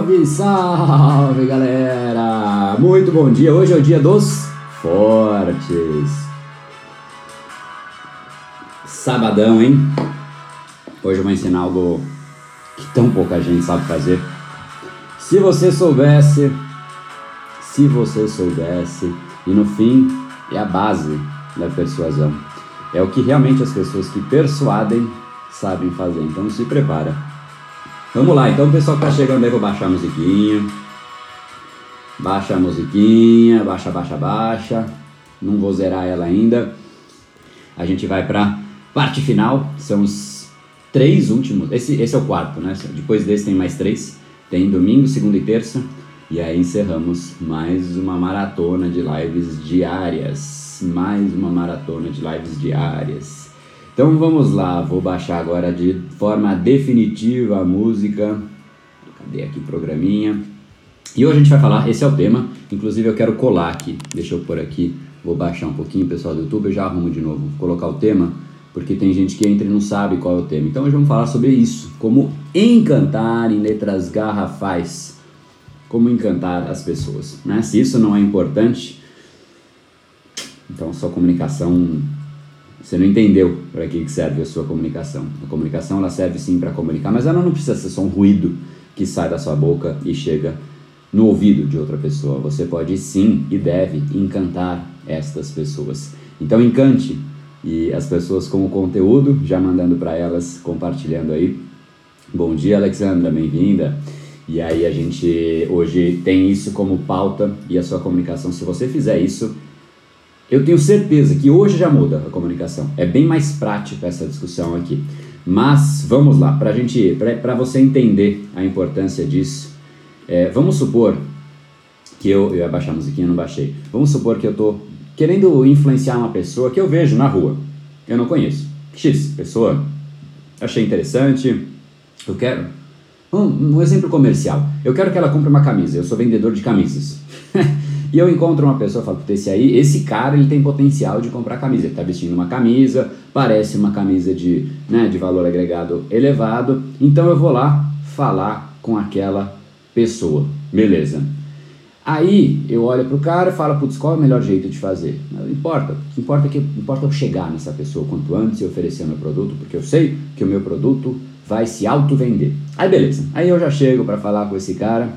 Salve, salve galera! Muito bom dia! Hoje é o dia dos fortes. Sabadão, hein? Hoje eu vou ensinar algo que tão pouca gente sabe fazer. Se você soubesse, se você soubesse, e no fim é a base da persuasão. É o que realmente as pessoas que persuadem sabem fazer. Então se prepara. Vamos lá, então o pessoal que tá chegando aí, vou baixar a musiquinha. Baixa a musiquinha, baixa, baixa, baixa. Não vou zerar ela ainda. A gente vai pra parte final, são os três últimos. Esse, esse é o quarto, né? Depois desse tem mais três. Tem domingo, segunda e terça. E aí encerramos mais uma maratona de lives diárias. Mais uma maratona de lives diárias. Então vamos lá, vou baixar agora de forma definitiva a música. Cadê aqui o programinha? E hoje a gente vai falar, esse é o tema, inclusive eu quero colar aqui. Deixa eu pôr aqui, vou baixar um pouquinho, pessoal do YouTube, eu já arrumo de novo. Vou colocar o tema, porque tem gente que entra e não sabe qual é o tema. Então hoje vamos falar sobre isso, como encantar em letras garrafais. Como encantar as pessoas, né? Se isso não é importante, então sua comunicação você não entendeu para que serve a sua comunicação. A comunicação ela serve sim para comunicar, mas ela não precisa ser só um ruído que sai da sua boca e chega no ouvido de outra pessoa. Você pode sim e deve encantar estas pessoas. Então encante e as pessoas com o conteúdo, já mandando para elas, compartilhando aí. Bom dia, Alexandra, bem-vinda. E aí a gente hoje tem isso como pauta e a sua comunicação, se você fizer isso, eu tenho certeza que hoje já muda a comunicação. É bem mais prática essa discussão aqui. Mas vamos lá, para gente, para você entender a importância disso, é, vamos supor que eu, eu ia baixar a musiquinha, não baixei. Vamos supor que eu tô querendo influenciar uma pessoa que eu vejo na rua, eu não conheço. X, pessoa, achei interessante, eu quero. Um, um exemplo comercial. Eu quero que ela compre uma camisa. Eu sou vendedor de camisas. E eu encontro uma pessoa e falo, esse aí, esse cara ele tem potencial de comprar camisa. Ele está vestindo uma camisa, parece uma camisa de, né, de valor agregado elevado. Então eu vou lá falar com aquela pessoa. Beleza. Aí eu olho pro cara e falo, putz, qual é o melhor jeito de fazer? Não importa. O que importa é que importa eu chegar nessa pessoa quanto antes e oferecer meu produto, porque eu sei que o meu produto vai se auto-vender. Aí beleza. Aí eu já chego para falar com esse cara.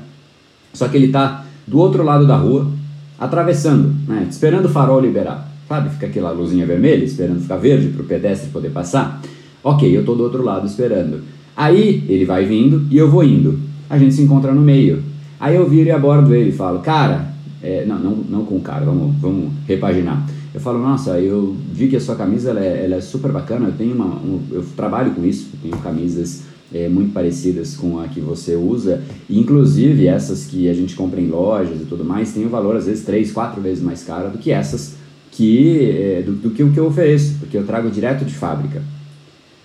Só que ele tá do outro lado da rua, atravessando, né, esperando o farol liberar. Sabe, fica aquela luzinha vermelha esperando ficar verde para o pedestre poder passar. Ok, eu estou do outro lado esperando. Aí ele vai vindo e eu vou indo. A gente se encontra no meio. Aí eu viro e abordo ele e falo, cara, é, não, não, não com o cara, vamos, vamos repaginar. Eu falo, nossa, eu vi que a sua camisa ela é, ela é super bacana, eu tenho uma, um, eu trabalho com isso, tenho camisas é, muito parecidas com a que você usa. E, inclusive, essas que a gente compra em lojas e tudo mais, tem um valor às vezes três, quatro vezes mais caro do que essas que é, do, do, que o que eu ofereço, porque eu trago direto de fábrica.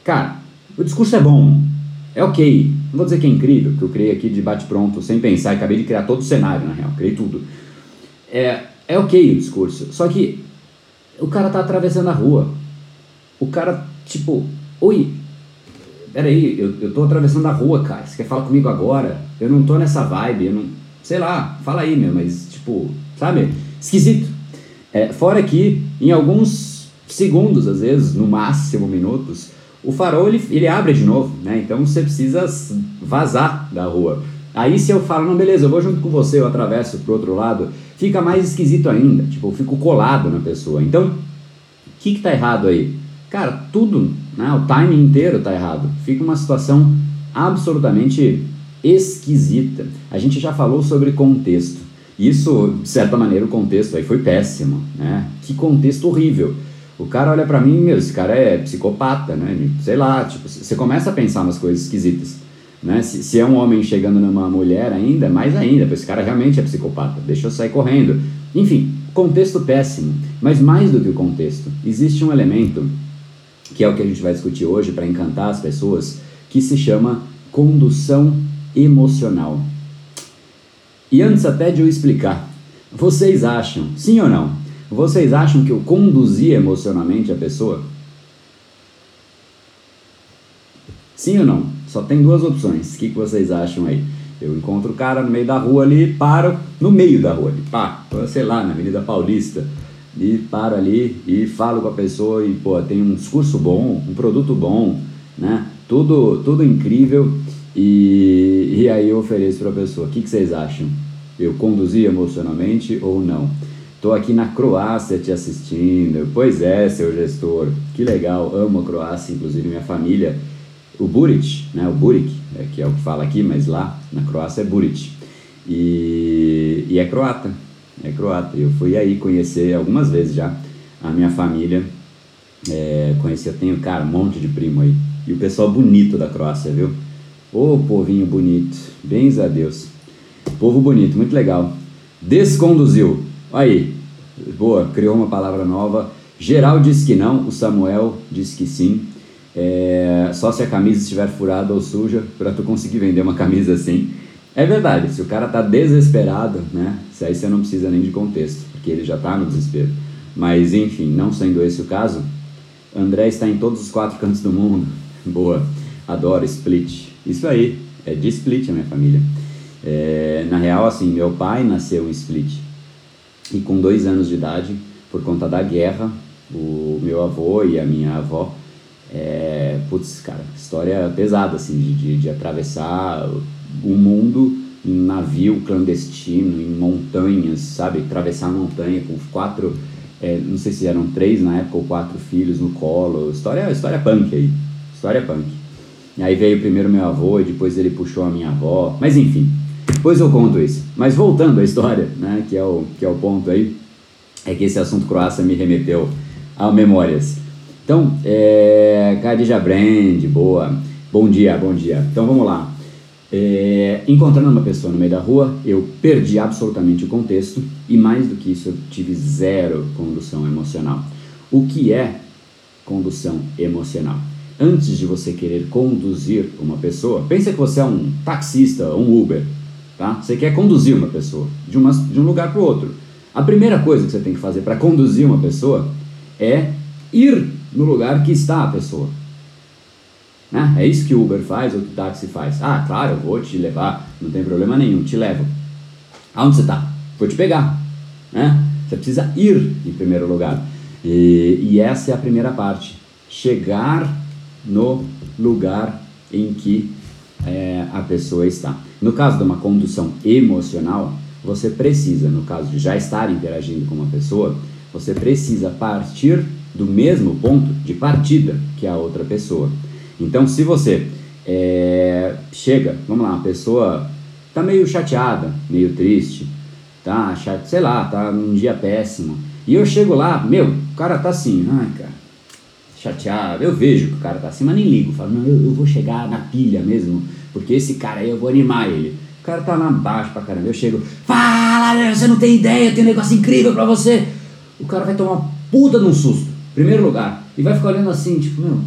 Cara, o discurso é bom, é ok. Não vou dizer que é incrível, que eu criei aqui de bate-pronto, sem pensar, e acabei de criar todo o cenário, na real, criei tudo. É, é ok o discurso, só que o cara tá atravessando a rua. O cara, tipo, oi, peraí, eu, eu tô atravessando a rua, cara, você quer falar comigo agora? Eu não tô nessa vibe, eu não, sei lá, fala aí, meu, mas, tipo, sabe, esquisito. É, fora que, em alguns segundos, às vezes, no máximo minutos, o farol ele, ele abre de novo, né? Então você precisa vazar da rua. Aí se eu falo, não, beleza, eu vou junto com você, eu atravesso pro outro lado, fica mais esquisito ainda, tipo, eu fico colado na pessoa. Então, o que que tá errado aí? Cara, tudo, né? O timing inteiro tá errado. Fica uma situação absolutamente esquisita. A gente já falou sobre contexto. Isso, de certa maneira, o contexto aí foi péssimo, né? Que contexto horrível. O cara olha para mim, meu, esse cara é psicopata, né? Sei lá, tipo, você começa a pensar umas coisas esquisitas, né? Se, se é um homem chegando numa mulher ainda, mais ainda, esse cara realmente é psicopata, deixa eu sair correndo. Enfim, contexto péssimo. Mas mais do que o contexto, existe um elemento que é o que a gente vai discutir hoje para encantar as pessoas, que se chama condução emocional. E antes até de eu explicar, vocês acham, sim ou não, vocês acham que eu conduzi emocionalmente a pessoa? Sim ou não? Só tem duas opções. O que, vocês acham aí? Eu encontro o cara no meio da rua ali, paro no meio da rua ali, pá, sei lá, na Avenida Paulista, e paro ali e falo com a pessoa e, pô, tem um discurso bom, um produto bom, né? Tudo, tudo incrível e, e aí eu ofereço para a pessoa. O que, que vocês acham? Eu conduzi emocionalmente ou não? Estou aqui na Croácia te assistindo. Pois é, seu gestor. Que legal. Amo a Croácia, inclusive minha família. O Buric, né? O Buric, é, que é o que fala aqui, mas lá na Croácia é Buric. E, e é croata. É croata. Eu fui aí conhecer algumas vezes já a minha família. É, conheci, eu tenho, cara, um monte de primo aí. E o pessoal bonito da Croácia, viu? Ô povinho bonito. Bens a Deus. Povo bonito, muito legal. Desconduziu Aí, boa, criou uma palavra nova. Geral diz que não, o Samuel diz que sim. É, só se a camisa estiver furada ou suja para tu conseguir vender uma camisa assim. É verdade, se o cara tá desesperado, né? Isso aí você não precisa nem de contexto, porque ele já tá no desespero. Mas enfim, não sendo esse o caso, André está em todos os quatro cantos do mundo. Boa, adoro Split. Isso aí, é de Split a minha família. É, na real, assim, meu pai nasceu em Split. E com dois anos de idade, por conta da guerra, o meu avô e a minha avó, é, putz, cara, história pesada, assim, de, de, de atravessar o mundo em navio clandestino, em montanhas, sabe? Atravessar a montanha com quatro, é, não sei se eram três na época ou quatro filhos no colo. História, história punk aí, história punk. E aí veio primeiro meu avô e depois ele puxou a minha avó. Mas enfim, depois eu conto isso. Mas voltando à história, né, que, é o, que é o ponto aí, é que esse assunto Croácia me remeteu a memórias. Então, é, Khadija Brand, boa. Bom dia, bom dia. Então vamos lá. É, encontrando uma pessoa no meio da rua, eu perdi absolutamente o contexto e mais do que isso, eu tive zero condução emocional. O que é condução emocional? Antes de você querer conduzir uma pessoa, pensa que você é um taxista, um Uber, Tá? Você quer conduzir uma pessoa de, uma, de um lugar para o outro. A primeira coisa que você tem que fazer para conduzir uma pessoa é ir no lugar que está a pessoa. Né? É isso que o Uber faz ou que o táxi faz. Ah, claro, eu vou te levar, não tem problema nenhum, te levo. Aonde você está? Vou te pegar. Né? Você precisa ir em primeiro lugar. E, e essa é a primeira parte. Chegar no lugar em que é, a pessoa está. No caso de uma condução emocional, você precisa, no caso de já estar interagindo com uma pessoa, você precisa partir do mesmo ponto de partida que a outra pessoa. Então, se você é, chega, vamos lá, a pessoa tá meio chateada, meio triste, tá, chate, sei lá, tá num dia péssimo, e eu chego lá, meu, o cara tá assim, ai, cara, chateado, eu vejo que o cara tá assim, mas nem ligo, falo, não, eu, eu vou chegar na pilha mesmo, porque esse cara aí eu vou animar ele. O cara tá lá baixo pra caramba. Eu chego, fala, você não tem ideia, eu tenho um negócio incrível pra você. O cara vai tomar puta de um susto, primeiro lugar, e vai ficar olhando assim, tipo, meu,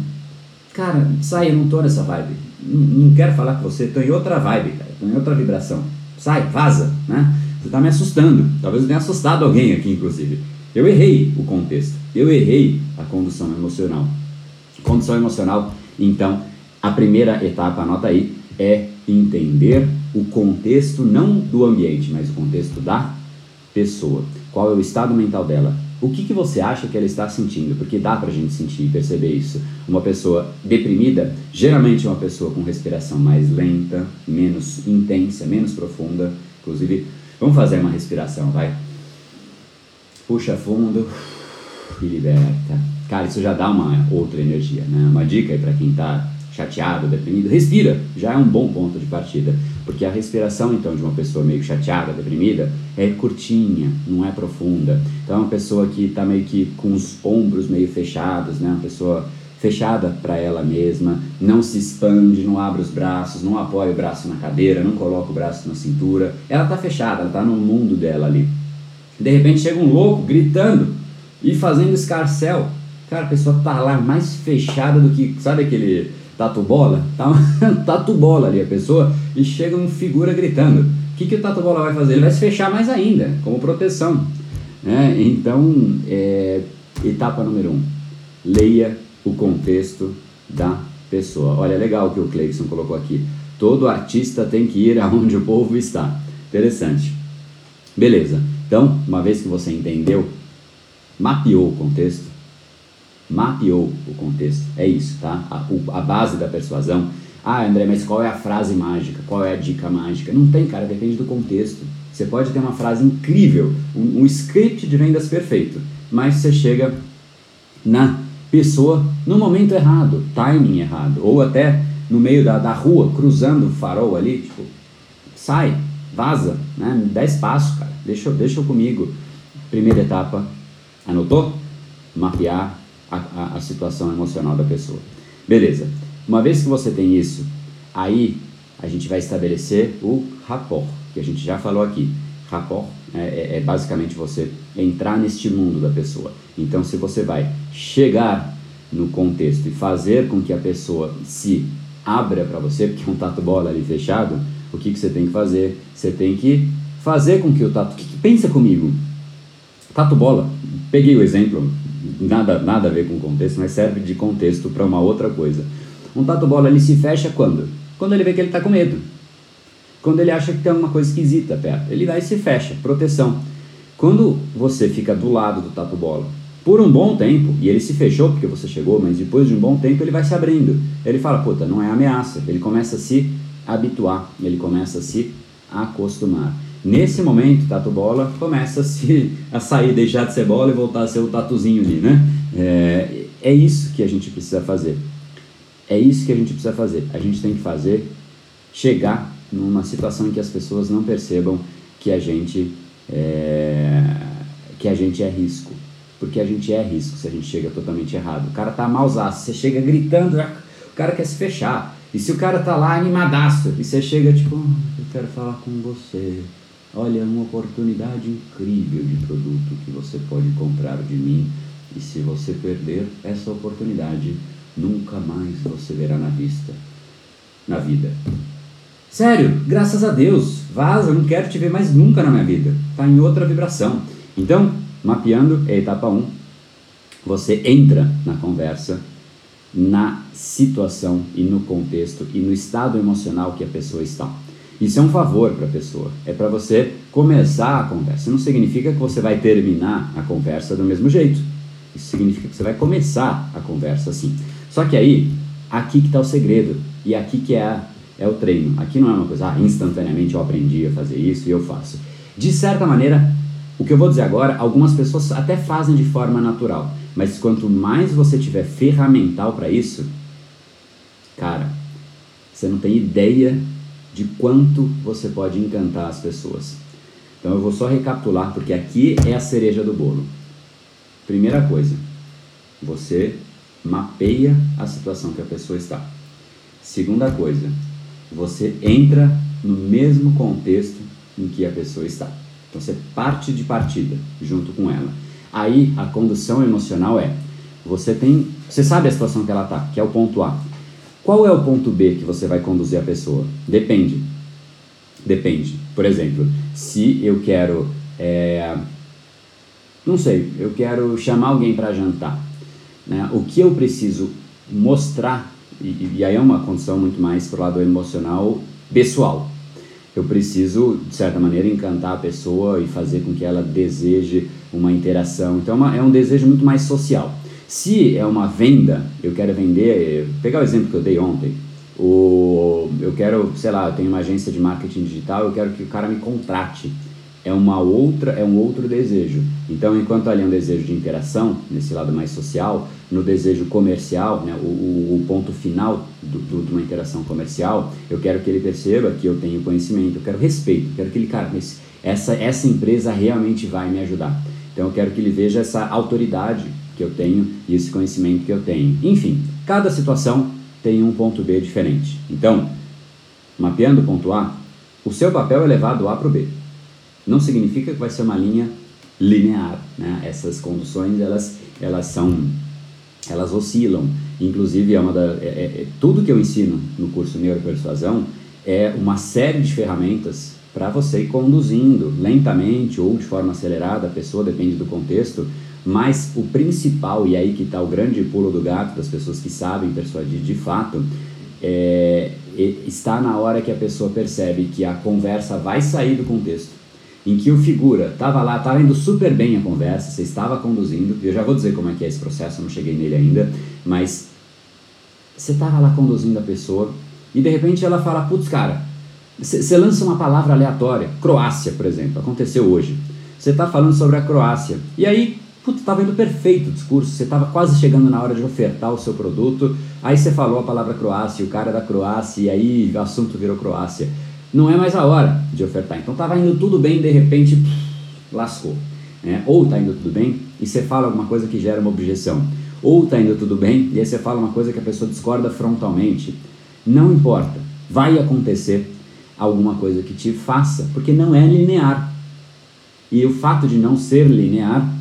cara, sai, eu não tô nessa vibe, não, não quero falar com você, tô em outra vibe, cara, tô em outra vibração, sai, vaza, né? Você tá me assustando, talvez eu tenha assustado alguém aqui, inclusive. Eu errei o contexto, eu errei a condução emocional. Condução emocional, então, a primeira etapa, anota aí, é entender o contexto não do ambiente, mas o contexto da pessoa. Qual é o estado mental dela? O que, que você acha que ela está sentindo? Porque dá pra gente sentir e perceber isso. Uma pessoa deprimida, geralmente é uma pessoa com respiração mais lenta, menos intensa, menos profunda. Inclusive, vamos fazer uma respiração, vai. Puxa fundo e liberta. Cara, isso já dá uma outra energia, né? Uma dica aí para quem está chateado, deprimido, respira, já é um bom ponto de partida, porque a respiração então de uma pessoa meio chateada, deprimida, é curtinha, não é profunda. Então é uma pessoa que está meio que com os ombros meio fechados, né? Uma pessoa fechada para ela mesma, não se expande, não abre os braços, não apoia o braço na cadeira, não coloca o braço na cintura. Ela está fechada, ela está no mundo dela ali. De repente chega um louco gritando e fazendo escarcel. Cara, a pessoa tá lá mais fechada do que, sabe aquele tatu bola? Tá tatu bola ali a pessoa e chega uma figura gritando. O que, que o tatu bola vai fazer? Ele vai se fechar mais ainda, como proteção. Né? Então, é, etapa número um, leia o contexto da pessoa. Olha, legal o que o Cleison colocou aqui. Todo artista tem que ir aonde o povo está. Interessante. Beleza. Então, uma vez que você entendeu, mapeou o contexto, mapeou o contexto, é isso, tá? A, a base da persuasão. Ah, André, mas qual é a frase mágica? Qual é a dica mágica? Não tem, cara, depende do contexto. Você pode ter uma frase incrível, um, um script de vendas perfeito, mas você chega na pessoa no momento errado, timing errado, ou até no meio da, da rua, cruzando o farol ali, tipo, sai, vaza, né? Dá espaço, cara, deixa, deixa comigo. Primeira etapa, anotou? Mapear a, a, a situação emocional da pessoa. Beleza. Uma vez que você tem isso, aí a gente vai estabelecer o rapport, que a gente já falou aqui. Rapport é, é, é, basicamente você entrar neste mundo da pessoa. Então, se você vai chegar no contexto e fazer com que a pessoa se abra para você, porque é um tatu bola ali fechado, o que, que você tem que fazer? Você tem que fazer com que o tatu. Que, que pensa comigo? Tatu bola. Peguei o exemplo, nada, nada a ver com o contexto, mas serve de contexto para uma outra coisa. Um tatu bola ele se fecha quando? Quando ele vê que ele está com medo. Quando ele acha que tem uma coisa esquisita perto. Ele vai e se fecha, proteção. Quando você fica do lado do tatu bola por um bom tempo, e ele se fechou porque você chegou, mas depois de um bom tempo ele vai se abrindo. Ele fala, puta, não é ameaça. Ele começa a se habituar, ele começa a se acostumar. Nesse momento, tatu bola começa a, se, a sair, deixar de ser bola e voltar a ser o tatuzinho ali, né? É, é isso que a gente precisa fazer. É isso que a gente precisa fazer. A gente tem que fazer chegar numa situação em que as pessoas não percebam que a gente é, que a gente é risco. Porque a gente é risco se a gente chega totalmente errado. O cara tá malzaço, você chega gritando, o cara quer se fechar. E se o cara tá lá animadaço, e você chega tipo, eu quero falar com você. Olha, uma oportunidade incrível de produto que você pode comprar de mim. E se você perder essa oportunidade, nunca mais você verá na vista, na vida. Sério, graças a Deus, vaza, não quero te ver mais nunca na minha vida. Tá em outra vibração. Então, mapeando é etapa 1. Você entra na conversa na situação e no contexto e no estado emocional que a pessoa está. Isso é um favor para a pessoa, é para você começar a conversa. Não significa que você vai terminar a conversa do mesmo jeito. Isso significa que você vai começar a conversa assim. Só que aí, aqui que está o segredo e aqui que é, a, é o treino. Aqui não é uma coisa, ah, instantaneamente eu aprendi a fazer isso e eu faço. De certa maneira, o que eu vou dizer agora, algumas pessoas até fazem de forma natural. Mas quanto mais você tiver ferramental para isso, cara, você não tem ideia de quanto você pode encantar as pessoas. Então eu vou só recapitular porque aqui é a cereja do bolo. Primeira coisa, você mapeia a situação que a pessoa está. Segunda coisa, você entra no mesmo contexto em que a pessoa está. Então você parte de partida junto com ela. Aí a condução emocional é você tem, você sabe a situação que ela tá, que é o ponto A. Qual é o ponto B que você vai conduzir a pessoa? Depende. Depende. Por exemplo, se eu quero, é, não sei, eu quero chamar alguém para jantar, né? O que eu preciso mostrar e, e aí é uma condição muito mais pro lado emocional pessoal. Eu preciso, de certa maneira, encantar a pessoa e fazer com que ela deseje uma interação. Então, é, uma, é um desejo muito mais social. Se é uma venda, eu quero vender, pegar o exemplo que eu dei ontem, o, eu quero, sei lá, eu tenho uma agência de marketing digital, eu quero que o cara me contrate. É uma outra, é um outro desejo. Então, enquanto ali é um desejo de interação, nesse lado mais social, no desejo comercial, né, o, o, ponto final do, do, de uma interação comercial, eu quero que ele perceba que eu tenho conhecimento, eu quero respeito, eu quero que ele, cara, essa, essa empresa realmente vai me ajudar. Então, eu quero que ele veja essa autoridade que eu tenho e esse conhecimento que eu tenho. Enfim, cada situação tem um ponto B diferente. Então, mapeando o ponto A, o seu papel é levar do A para o B. Não significa que vai ser uma linha linear, né? Essas conduções, elas, elas são, elas oscilam. Inclusive, é uma da, é, é, é tudo que eu ensino no curso Neuropersuasão é uma série de ferramentas para você ir conduzindo lentamente ou de forma acelerada, a pessoa depende do contexto, mas o principal, e aí que está o grande pulo do gato das pessoas que sabem persuadir de fato, é, está na hora que a pessoa percebe que a conversa vai sair do contexto, em que o figura estava lá, estava indo super bem a conversa, você estava conduzindo, eu já vou dizer como é que é esse processo, não cheguei nele ainda, mas você estava lá conduzindo a pessoa e de repente ela fala, putz cara, você lança uma palavra aleatória, Croácia, por exemplo, aconteceu hoje. Você está falando sobre a Croácia. E aí Puta, estava indo perfeito o discurso, você estava quase chegando na hora de ofertar o seu produto, aí você falou a palavra Croácia, o cara da Croácia, e aí o assunto virou Croácia. Não é mais a hora de ofertar. Então estava indo tudo bem, de repente, lascou. Né? Ou está indo tudo bem e você fala alguma coisa que gera uma objeção. Ou está indo tudo bem e aí você fala uma coisa que a pessoa discorda frontalmente. Não importa, vai acontecer alguma coisa que te faça, porque não é linear. E o fato de não ser linear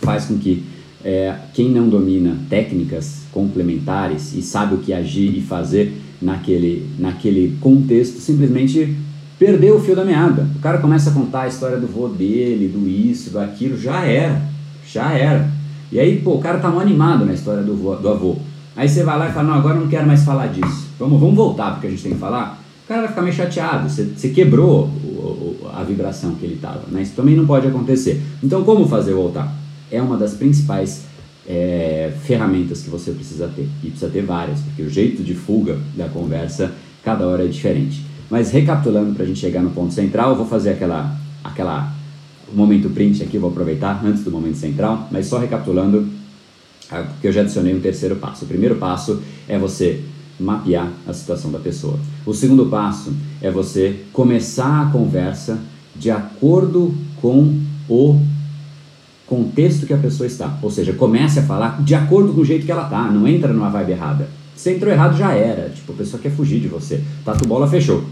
faz com que é, quem não domina técnicas complementares e sabe o que agir e fazer naquele, naquele contexto simplesmente perdeu o fio da meada. O cara começa a contar a história do vô dele, do isso, do aquilo, já era, já era. E aí, pô, o cara tá mal animado na história do, vô, do avô. Aí você vai lá e fala, não, agora eu não quero mais falar disso. Vamos, vamos voltar porque a gente tem que falar. O cara vai ficar meio chateado, você, você quebrou o, o, a vibração que ele tava, né? Isso também não pode acontecer. Então, como fazer voltar? É uma das principais é, ferramentas que você precisa ter. E precisa ter várias, porque o jeito de fuga da conversa cada hora é diferente. Mas recapitulando para a gente chegar no ponto central, eu vou fazer aquela, aquela momento print aqui, vou aproveitar antes do momento central, mas só recapitulando, ah, porque eu já adicionei um terceiro passo. O primeiro passo é você mapear a situação da pessoa. O segundo passo é você começar a conversa de acordo com o contexto que a pessoa está. Ou seja, comece a falar de acordo com o jeito que ela tá, não entra numa vibe errada. Se entrou errado, já era. Tipo, a pessoa quer fugir de você. Tatu bola fechou.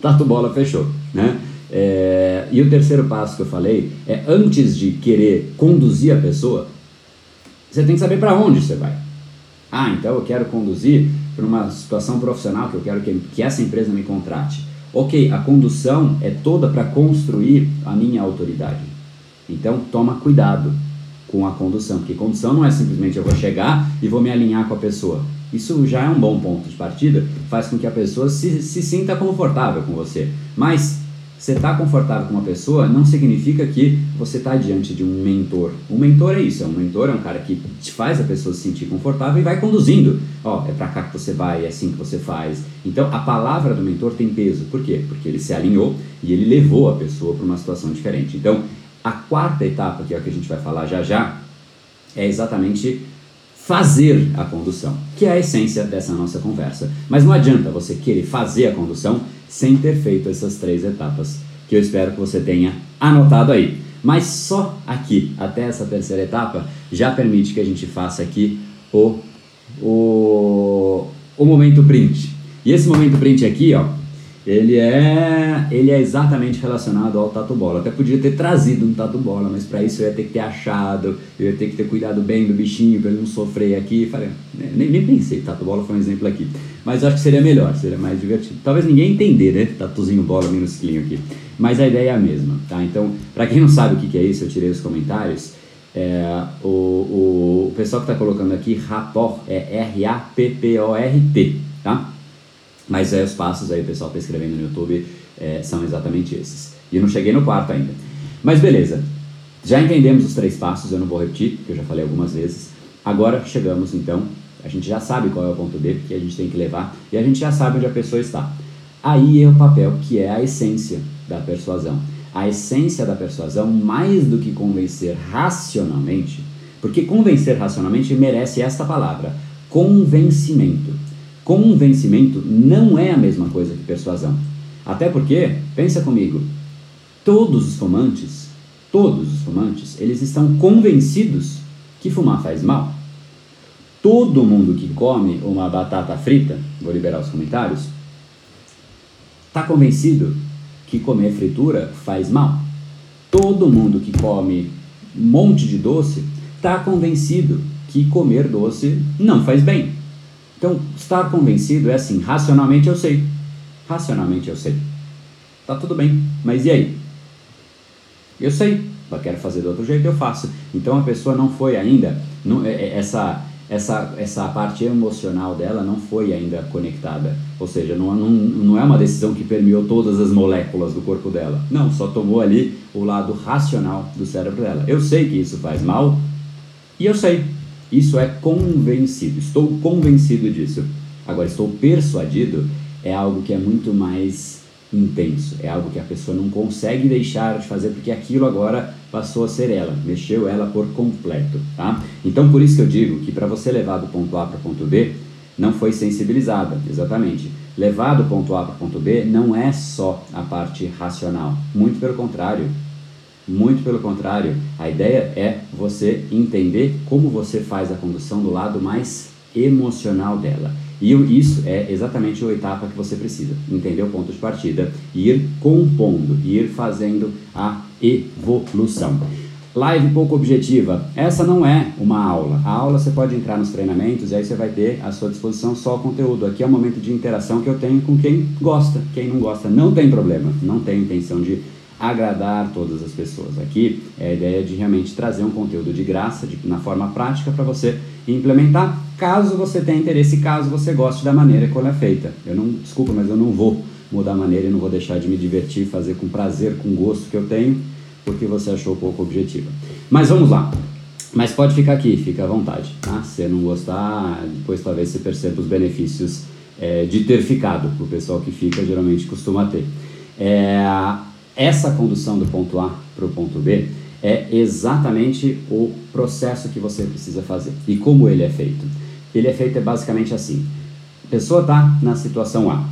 Tatu bola fechou, né? É, e o terceiro passo que eu falei é antes de querer conduzir a pessoa, você tem que saber para onde você vai. Ah, então eu quero conduzir para uma situação profissional que eu quero que, que essa empresa me contrate. Ok, a condução é toda para construir a minha autoridade. Então toma cuidado com a condução, porque condução não é simplesmente eu vou chegar e vou me alinhar com a pessoa. Isso já é um bom ponto de partida, faz com que a pessoa se, se sinta confortável com você. Mas você está confortável com uma pessoa não significa que você está diante de um mentor. Um mentor é isso, é um mentor, é um cara que te faz a pessoa se sentir confortável e vai conduzindo. Ó, oh, é para cá que você vai, é assim que você faz. Então a palavra do mentor tem peso. Por quê? Porque ele se alinhou e ele levou a pessoa para uma situação diferente. Então a quarta etapa, que é o que a gente vai falar já já, é exatamente fazer a condução, que é a essência dessa nossa conversa. Mas não adianta você querer fazer a condução sem ter feito essas três etapas, que eu espero que você tenha anotado aí. Mas só aqui, até essa terceira etapa, já permite que a gente faça aqui o, o, o momento print. E esse momento print aqui, ó, ele é, ele é exatamente relacionado ao tatu bola. Até podia ter trazido um tatu bola, mas para isso eu ia ter que ter achado, eu ia ter que ter cuidado bem do bichinho para ele não sofrer aqui. Falei, nem, nem pensei, tatu bola foi um exemplo aqui. Mas acho que seria melhor, seria mais divertido. Talvez ninguém entender, né? Tatuzinho bola minusculinho aqui. Mas a ideia é a mesma, tá? Então, para quem não sabe o que, que é isso, eu tirei os comentários. É, o, o, o pessoal que está colocando aqui, rapport, é R-A-P-P-O-R-T, tá? Mas é, os passos aí, o pessoal está escrevendo no YouTube, é, são exatamente esses. E eu não cheguei no quarto ainda. Mas beleza, já entendemos os três passos, eu não vou repetir, porque eu já falei algumas vezes. Agora chegamos então, a gente já sabe qual é o ponto D, que a gente tem que levar, e a gente já sabe onde a pessoa está. Aí é o papel que é a essência da persuasão. A essência da persuasão, mais do que convencer racionalmente, porque convencer racionalmente merece esta palavra, convencimento. Convencimento não é a mesma coisa que persuasão. Até porque, pensa comigo, todos os fumantes, todos os fumantes, eles estão convencidos que fumar faz mal. Todo mundo que come uma batata frita, vou liberar os comentários, está convencido que comer fritura faz mal. Todo mundo que come um monte de doce está convencido que comer doce não faz bem. Então, estar convencido é assim, racionalmente eu sei. Racionalmente eu sei. Tá tudo bem, mas e aí? Eu sei, eu quero fazer do outro jeito, eu faço. Então a pessoa não foi ainda, não, é, é, essa, essa, essa parte emocional dela não foi ainda conectada. Ou seja, não, não, não é uma decisão que permeou todas as moléculas do corpo dela. Não, só tomou ali o lado racional do cérebro dela. Eu sei que isso faz mal e eu sei. Isso é convencido, estou convencido disso. Agora, estou persuadido é algo que é muito mais intenso, é algo que a pessoa não consegue deixar de fazer porque aquilo agora passou a ser ela, mexeu ela por completo, tá? Então, por isso que eu digo que para você levar do ponto A para o ponto B, não foi sensibilizada, exatamente. Levar do ponto A para o ponto B não é só a parte racional, muito pelo contrário, muito pelo contrário, a ideia é você entender como você faz a condução do lado mais emocional dela. E isso é exatamente a etapa que você precisa, entender o ponto de partida, ir compondo, ir fazendo a evolução. Live pouco objetiva. Essa não é uma aula. A aula você pode entrar nos treinamentos e aí você vai ter à sua disposição só o conteúdo. Aqui é um momento de interação que eu tenho com quem gosta. Quem não gosta, não tem problema. Não tem intenção de agradar todas as pessoas. Aqui é a ideia de realmente trazer um conteúdo de graça, de, na forma prática, para você implementar, caso você tenha interesse, caso você goste da maneira como ela é feita. Eu não, desculpa, mas eu não vou mudar a maneira e não vou deixar de me divertir, fazer com prazer, com gosto que eu tenho, porque você achou pouco objetiva. Mas vamos lá. Mas pode ficar aqui, fica à vontade. Tá? Se não gostar, depois talvez você perceba os benefícios é, de ter ficado. O pessoal que fica geralmente costuma ter. É, essa condução do ponto A para o ponto B é exatamente o processo que você precisa fazer. E como ele é feito? Ele é feito é basicamente assim. A pessoa está na situação A.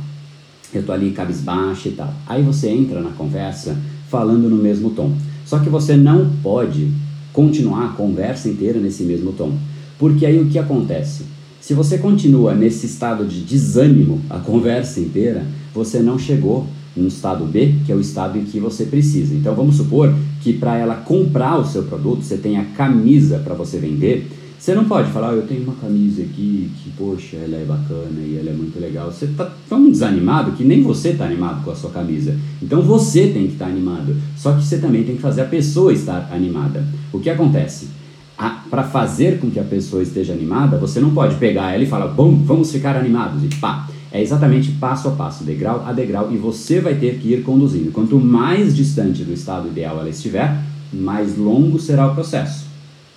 Eu estou ali cabisbaixo e tal. Aí você entra na conversa falando no mesmo tom. Só que você não pode continuar a conversa inteira nesse mesmo tom. Porque aí o que acontece? Se você continua nesse estado de desânimo a conversa inteira, você não chegou um estado B, que é o estado em que você precisa. Então vamos supor que para ela comprar o seu produto, você tem a camisa para você vender. Você não pode falar, oh, eu tenho uma camisa aqui que, poxa, ela é bacana e ela é muito legal. Você está tão desanimado que nem você está animado com a sua camisa. Então você tem que estar tá animado. Só que você também tem que fazer a pessoa estar animada. O que acontece? Para fazer com que a pessoa esteja animada, você não pode pegar ela e falar, bom, vamos ficar animados e pá é exatamente passo a passo, degrau a degrau, e você vai ter que ir conduzindo. Quanto mais distante do estado ideal ela estiver, mais longo será o processo,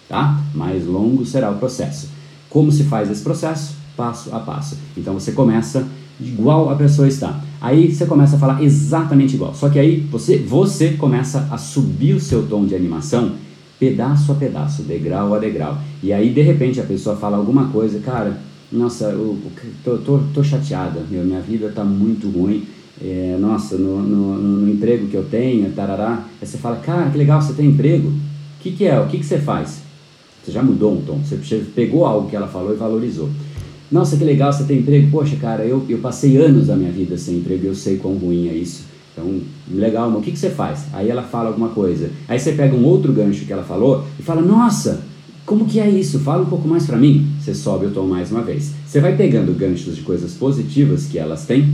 tá? Mais longo será o processo. Como se faz esse processo? Passo a passo. Então você começa igual a pessoa está. Aí você começa a falar exatamente igual. Só que aí você, você começa a subir o seu tom de animação pedaço a pedaço, degrau a degrau. E aí de repente a pessoa fala alguma coisa, cara, nossa, eu tô, tô, tô chateada, meu, minha vida tá muito ruim. É, nossa, no, no, no, emprego que eu tenho, tarará. Aí você fala, cara, que legal, você tem emprego? O que, que é? O que, que você faz? Você já mudou um tom, você pegou algo que ela falou e valorizou. Nossa, que legal você tem emprego. Poxa, cara, eu, eu passei anos da minha vida sem emprego eu sei quão ruim é isso. Então, legal, mas o que, que você faz? Aí ela fala alguma coisa. Aí você pega um outro gancho que ela falou e fala: Nossa, como que é isso? Fala um pouco mais para mim. Você sobe o tom mais uma vez. Você vai pegando ganchos de coisas positivas que elas têm,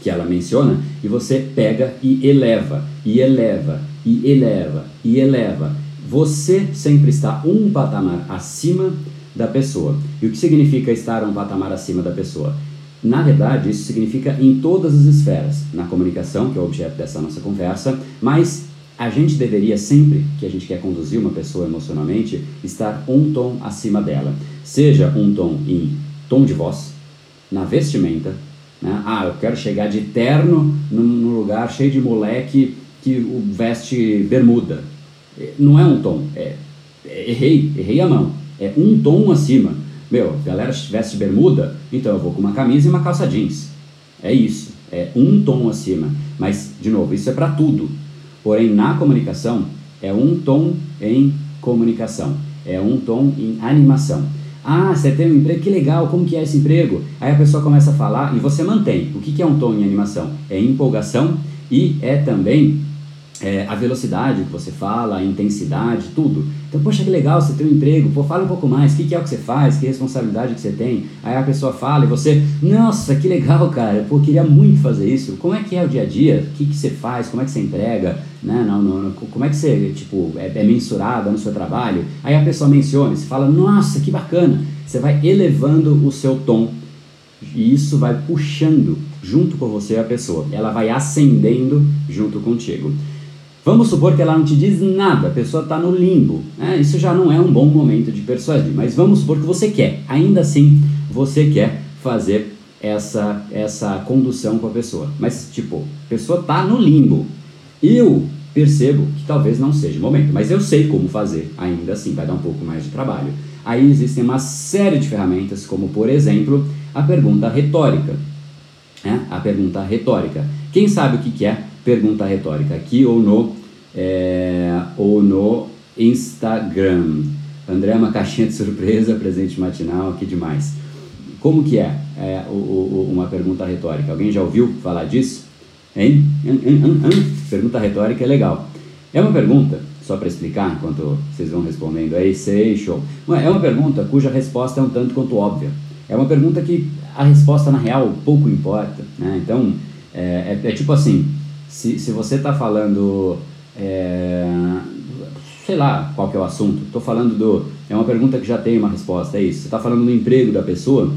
que ela menciona, e você pega e eleva, e eleva, e eleva, e eleva. Você sempre está um patamar acima da pessoa. E o que significa estar um patamar acima da pessoa? Na verdade, isso significa em todas as esferas, na comunicação, que é o objeto dessa nossa conversa, mas a gente deveria sempre que a gente quer conduzir uma pessoa emocionalmente estar um tom acima dela, seja um tom em tom de voz, na vestimenta, né? ah, eu quero chegar de terno num lugar cheio de moleque que veste bermuda, não é um tom, é, é errei, errei a mão, é um tom acima. Meu, galera veste bermuda, então eu vou com uma camisa e uma calça jeans. É isso, é um tom acima. Mas, de novo, isso é para tudo. Porém, na comunicação, é um tom em comunicação, é um tom em animação. Ah, você tem um emprego, que legal, como que é esse emprego? Aí a pessoa começa a falar e você mantém. O que, que é um tom em animação? É empolgação e é também é, a velocidade que você fala, a intensidade, tudo. Então, poxa, que legal você tem um emprego, pô, fala um pouco mais, o que, que, é o que você faz, que responsabilidade que você tem. Aí a pessoa fala e você, nossa, que legal, cara, pô, queria muito fazer isso. Como é que é o dia a dia? O que, que você faz? Como é que você entrega? Né? Não, não, como é que você, tipo, é, é mensurada no seu trabalho? Aí a pessoa menciona, você fala, nossa, que bacana. Você vai elevando o seu tom e isso vai puxando junto com você a pessoa. Ela vai ascendendo junto contigo. Vamos supor que ela não te diz nada, a pessoa está no limbo. Né? Isso já não é um bom momento de persuadir, mas vamos supor que você quer, ainda assim você quer fazer essa, essa condução com a pessoa. Mas, tipo, a pessoa está no limbo. Eu percebo que talvez não seja o momento, mas eu sei como fazer, ainda assim, vai dar um pouco mais de trabalho. Aí existem uma série de ferramentas, como por exemplo a pergunta retórica. Né? A pergunta retórica. Quem sabe o que é pergunta retórica aqui ou no, é, ou no Instagram. André, uma caixinha de surpresa, presente matinal, que demais. Como que é, é o, o, uma pergunta retórica? Alguém já ouviu falar disso? Hein? Hum, hum, hum, pergunta retórica é legal. É uma pergunta, só para explicar enquanto vocês vão respondendo aí, sei, show. É uma pergunta cuja resposta é um tanto quanto óbvia. É uma pergunta que a resposta na real pouco importa. Né? Então, é, é, é tipo assim: se, se você está falando, é, sei lá qual que é o assunto, estou falando do. É uma pergunta que já tem uma resposta, é isso. Você está falando do emprego da pessoa,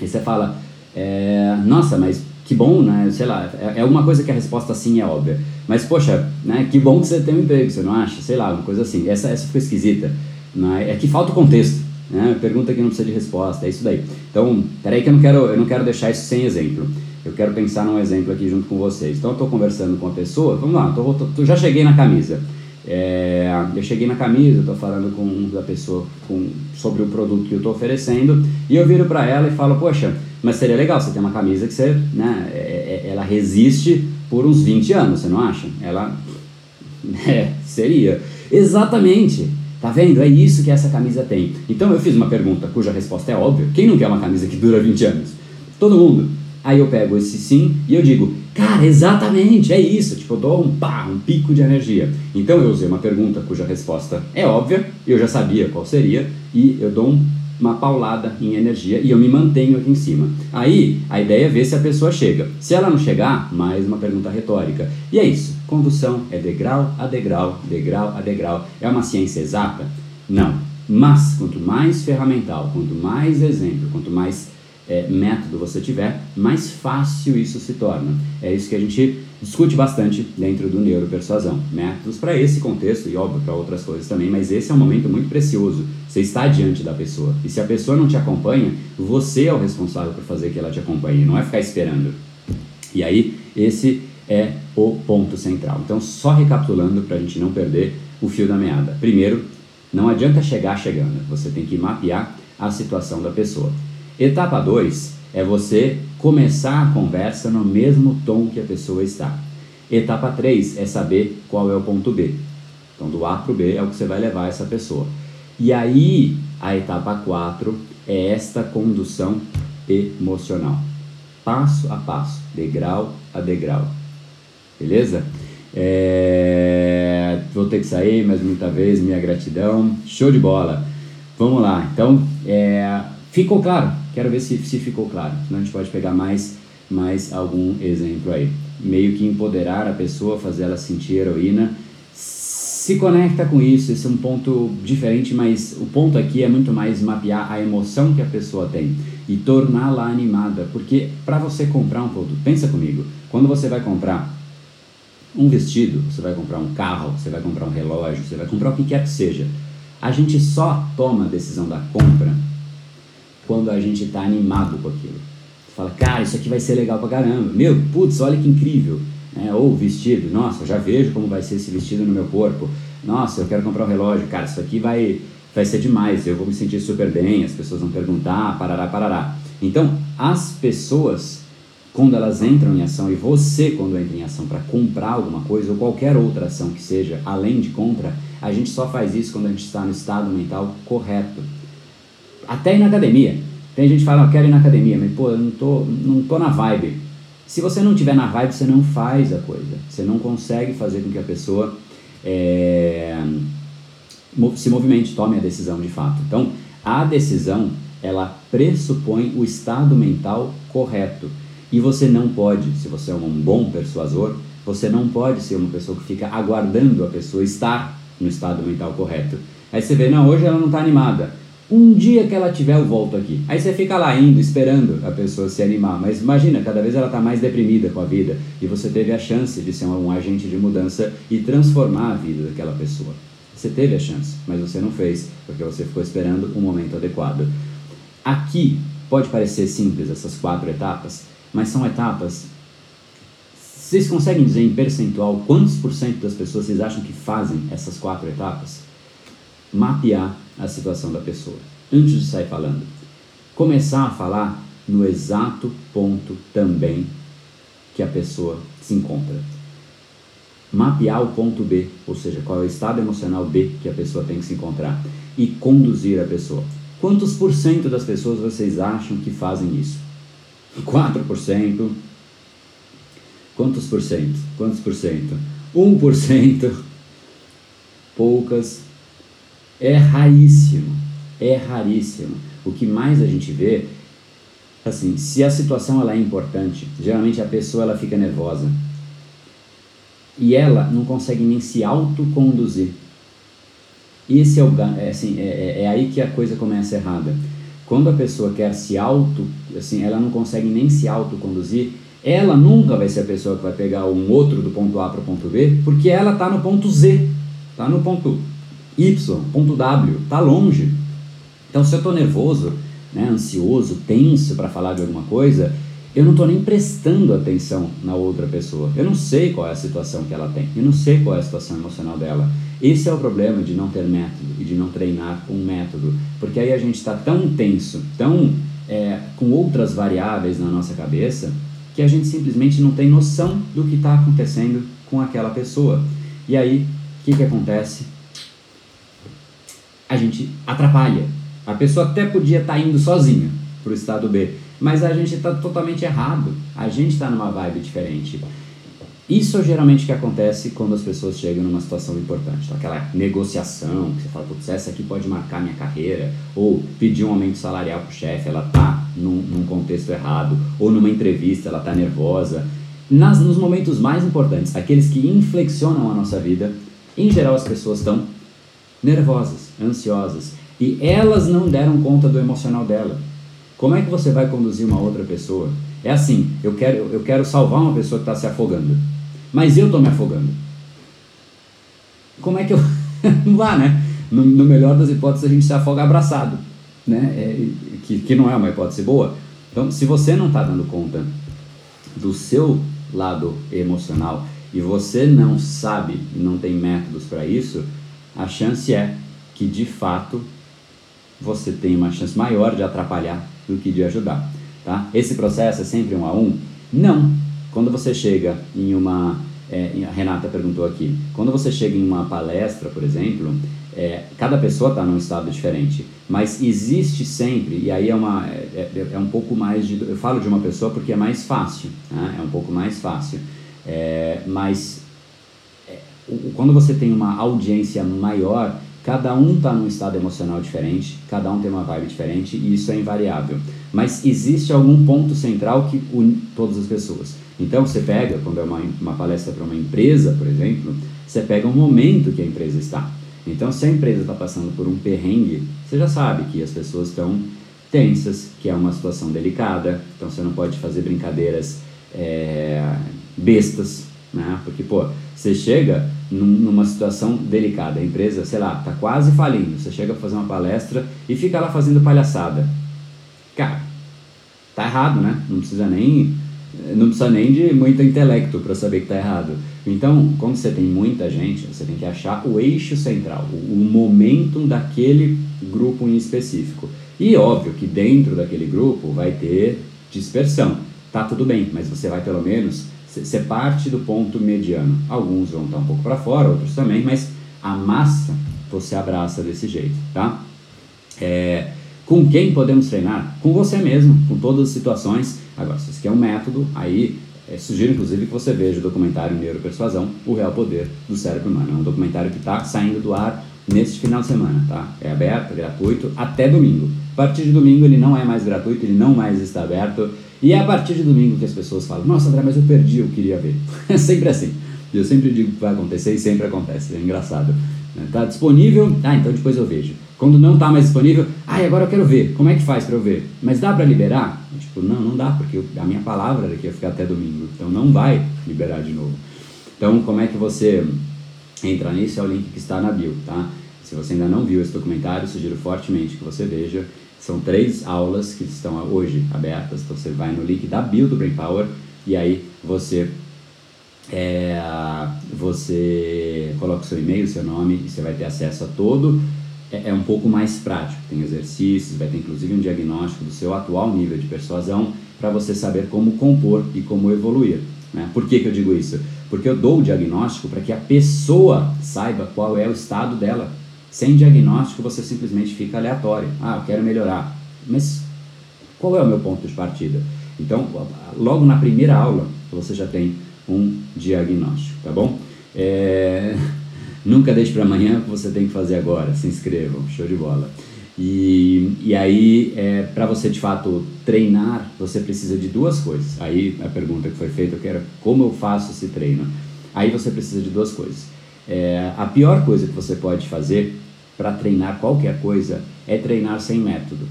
e você fala, é, nossa, mas que bom, né? Sei lá, é, é uma coisa que a resposta sim é óbvia. Mas, poxa, né? Que bom que você tem um emprego, você não acha? Sei lá, uma coisa assim. Essa, essa ficou esquisita. Né? É que falta o contexto. Né? Pergunta que não precisa de resposta, é isso daí. Então, peraí que eu não quero, eu não quero deixar isso sem exemplo. Eu quero pensar num exemplo aqui junto com vocês. Então, eu estou conversando com a pessoa, vamos lá, tô, tô, tô já cheguei na camisa. É, eu cheguei na camisa, estou falando com a pessoa com, sobre o produto que eu estou oferecendo e eu viro para ela e falo, poxa, mas seria legal você ter uma camisa que você, né, é, é ela resiste por uns 20 anos, você não acha? Ela, é, seria. Exatamente. Tá vendo? É isso que essa camisa tem. Então eu fiz uma pergunta cuja resposta é óbvia. Quem não quer uma camisa que dura 20 anos? Todo mundo. Aí eu pego esse sim e eu digo, cara, exatamente, é isso. Tipo, eu dou um pá, um pico de energia. Então eu usei uma pergunta cuja resposta é óbvia, eu já sabia qual seria, e eu dou um, uma paulada em energia e eu me mantenho aqui em cima. Aí a ideia é ver se a pessoa chega. Se ela não chegar, mais uma pergunta retórica. E é isso. Condução é degrau a degrau, degrau a degrau. É uma ciência exata? Não. Mas quanto mais ferramental, quanto mais exemplo, quanto mais é, método você tiver, mais fácil isso se torna. É isso que a gente discute bastante dentro do neuropersuasão. Métodos para esse contexto e, óbvio, para outras coisas também, mas esse é um momento muito precioso. Você está diante da pessoa. E se a pessoa não te acompanha, você é o responsável por fazer que ela te acompanhe, não é ficar esperando. E aí, esse é o ponto central. Então, só recapitulando para a gente não perder o fio da meada. Primeiro, não adianta chegar chegando, você tem que mapear a situação da pessoa. Etapa 2 é você começar a conversa no mesmo tom que a pessoa está. Etapa 3 é saber qual é o ponto B. Então, do A para o B é o que você vai levar essa pessoa. E aí, a etapa 4 é esta condução emocional. Passo a passo, degrau a degrau. Beleza? É... Vou ter que sair, mas muita vez, minha gratidão. Show de bola. Vamos lá. Então, é... ficou claro? Quero ver se, se ficou claro. Senão a gente pode pegar mais, mais algum exemplo aí. Meio que empoderar a pessoa, fazer ela sentir heroína se conecta com isso, esse é um ponto diferente, mas o ponto aqui é muito mais mapear a emoção que a pessoa tem e torná-la animada, porque para você comprar um produto, pensa comigo, quando você vai comprar um vestido, você vai comprar um carro, você vai comprar um relógio, você vai comprar o que quer que seja, a gente só toma a decisão da compra quando a gente está animado com aquilo. Você fala, cara, isso aqui vai ser legal pra caramba, meu, putz, olha que incrível né? ou vestido, nossa, já vejo como vai ser esse vestido no meu corpo, nossa, eu quero comprar um relógio, cara, isso aqui vai, vai ser demais, eu vou me sentir super bem, as pessoas vão perguntar, parará, parará. Então, as pessoas, quando elas entram em ação, e você, quando entra em ação para comprar alguma coisa, ou qualquer outra ação que seja, além de compra, a gente só faz isso quando a gente está no estado mental correto. Até ir na academia. Tem gente que fala, eu quero ir na academia, mas pô, eu não tô, não tô na vibe. Se você não tiver na vibe, você não faz a coisa. Você não consegue fazer com que a pessoa é, se movimente, tome a decisão de fato. Então, a decisão, ela pressupõe o estado mental correto. E você não pode, se você é um bom persuasor, você não pode ser uma pessoa que fica aguardando a pessoa estar no estado mental correto. Aí você vê, não, hoje ela não está animada. Um dia que ela tiver, eu volto aqui. Aí você fica lá indo, esperando a pessoa se animar. Mas imagina, cada vez ela está mais deprimida com a vida. E você teve a chance de ser um, agente de mudança e transformar a vida daquela pessoa. Você teve a chance, mas você não fez, porque você ficou esperando o um momento adequado. Aqui pode parecer simples essas quatro etapas, mas são etapas. Vocês conseguem dizer em percentual quantos por cento das pessoas vocês acham que fazem essas quatro etapas? Mapear a situação da pessoa, antes de sair falando. Começar a falar no exato ponto também que a pessoa se encontra. Mapear o ponto B, ou seja, qual é o estado emocional B que a pessoa tem que se encontrar e conduzir a pessoa. Quantos por cento das pessoas vocês acham que fazem isso? 4%? Quantos por cento? Quantos por cento? 1%? Poucas é raríssimo, é raríssimo. O que mais a gente vê, assim, se a situação ela é importante, geralmente a pessoa ela fica nervosa e ela não consegue nem se autoconduzir. Esse é, o, é, assim, é, é, é aí que a coisa começa errada. Quando a pessoa quer se auto, assim, ela não consegue nem se autoconduzir, ela nunca vai ser a pessoa que vai pegar um outro do ponto A para o ponto B, porque ela está no ponto Z, está no ponto Y, ponto W, tá longe. Então, se eu estou nervoso, né, ansioso, tenso para falar de alguma coisa, eu não estou nem prestando atenção na outra pessoa. Eu não sei qual é a situação que ela tem, eu não sei qual é a situação emocional dela. Esse é o problema de não ter método e de não treinar um método, porque aí a gente está tão tenso, tão é, com outras variáveis na nossa cabeça, que a gente simplesmente não tem noção do que está acontecendo com aquela pessoa. E aí, o que, que acontece? A gente atrapalha. A pessoa até podia estar tá indo sozinha para o estado B, mas a gente está totalmente errado. A gente está numa vibe diferente. Isso é geralmente que acontece quando as pessoas chegam numa situação importante. Então, aquela negociação, que você fala, putz, essa aqui pode marcar minha carreira, ou pedir um aumento salarial para o chefe, ela está num, num, contexto errado, ou numa entrevista, ela está nervosa. Nas, nos momentos mais importantes, aqueles que inflexionam a nossa vida, em geral as pessoas estão nervosas, ansiosas, e elas não deram conta do emocional dela. Como é que você vai conduzir uma outra pessoa? É assim, eu quero, eu quero salvar uma pessoa que está se afogando, mas eu estou me afogando. Como é que eu... não dá, né? No, no, melhor das hipóteses, a gente se afoga abraçado, né? É, que, que não é uma hipótese boa. Então, se você não está dando conta do seu lado emocional e você não sabe não tem métodos para isso, a chance é que de fato você tem uma chance maior de atrapalhar do que de ajudar. Tá? Esse processo é sempre um a um? Não. Quando você chega em uma. É, a Renata perguntou aqui. Quando você chega em uma palestra, por exemplo, é, cada pessoa está num estado diferente, mas existe sempre, e aí é, uma, é, é, é, um pouco mais de. Eu falo de uma pessoa porque é mais fácil, né? é um pouco mais fácil. É, mas é, quando você tem uma audiência maior, cada um está num estado emocional diferente, cada um tem uma vibe diferente e isso é invariável. Mas existe algum ponto central que une todas as pessoas. Então você pega, quando é uma, uma palestra para uma empresa, por exemplo, você pega o momento que a empresa está. Então, se a empresa está passando por um perrengue, você já sabe que as pessoas estão tensas, que é uma situação delicada, então você não pode fazer brincadeiras é, bestas, né? Porque, pô, você chega numa situação delicada, a empresa, sei lá, tá quase falindo, você chega para fazer uma palestra e fica lá fazendo palhaçada. Cara, tá errado, né? Não precisa nem não precisa nem de muito intelecto para saber que está errado. Então, quando você tem muita gente, você tem que achar o eixo central, o, o momentum daquele grupo em específico. E óbvio que dentro daquele grupo vai ter dispersão. Tá tudo bem, mas você vai pelo menos ser parte do ponto mediano. Alguns vão estar um pouco para fora, outros também, mas a massa você abraça desse jeito, tá? É, com quem podemos treinar? Com você mesmo, com todas as situações. Agora, se você quer um método, aí é, sugiro inclusive que você veja o documentário Neuropersuasão, O Real Poder do Cérebro Humano. É um documentário que está saindo do ar neste final de semana, tá? É aberto, é gratuito, até domingo. A partir de domingo ele não é mais gratuito, ele não mais está aberto. E é a partir de domingo que as pessoas falam, nossa André, mas eu perdi, eu queria ver. É sempre assim. Eu sempre digo que vai acontecer e sempre acontece, é engraçado. Está disponível, ah, então depois eu vejo. Quando não está mais disponível, ah, agora eu quero ver, como é que faz para eu ver? Mas dá para liberar? Tipo, não, não dá, porque a minha palavra era que ia ficar até domingo, então não vai liberar de novo. Então, como é que você entra nisso? É o link que está na bio, tá? Se você ainda não viu esse documentário, sugiro fortemente que você veja. São três aulas que estão hoje abertas, então você vai no link da bio do Brain Power e aí você é, você coloca o seu e-mail, seu nome e você vai ter acesso a todo. É, é, um pouco mais prático, tem exercícios, vai ter inclusive um diagnóstico do seu atual nível de persuasão para você saber como compor e como evoluir. Né? Por que, que eu digo isso? Porque eu dou o diagnóstico para que a pessoa saiba qual é o estado dela. Sem diagnóstico você simplesmente fica aleatório. Ah, eu quero melhorar. Mas qual é o meu ponto de partida? Então, logo na primeira aula, você já tem um diagnóstico, tá bom? É... Nunca deixe para amanhã o que você tem que fazer agora. Se inscrevam, show de bola. E, e aí, é, para você de fato treinar, você precisa de duas coisas. Aí a pergunta que foi feita, eu quero como eu faço esse treino? Aí você precisa de duas coisas. É, a pior coisa que você pode fazer para treinar qualquer coisa é treinar sem método.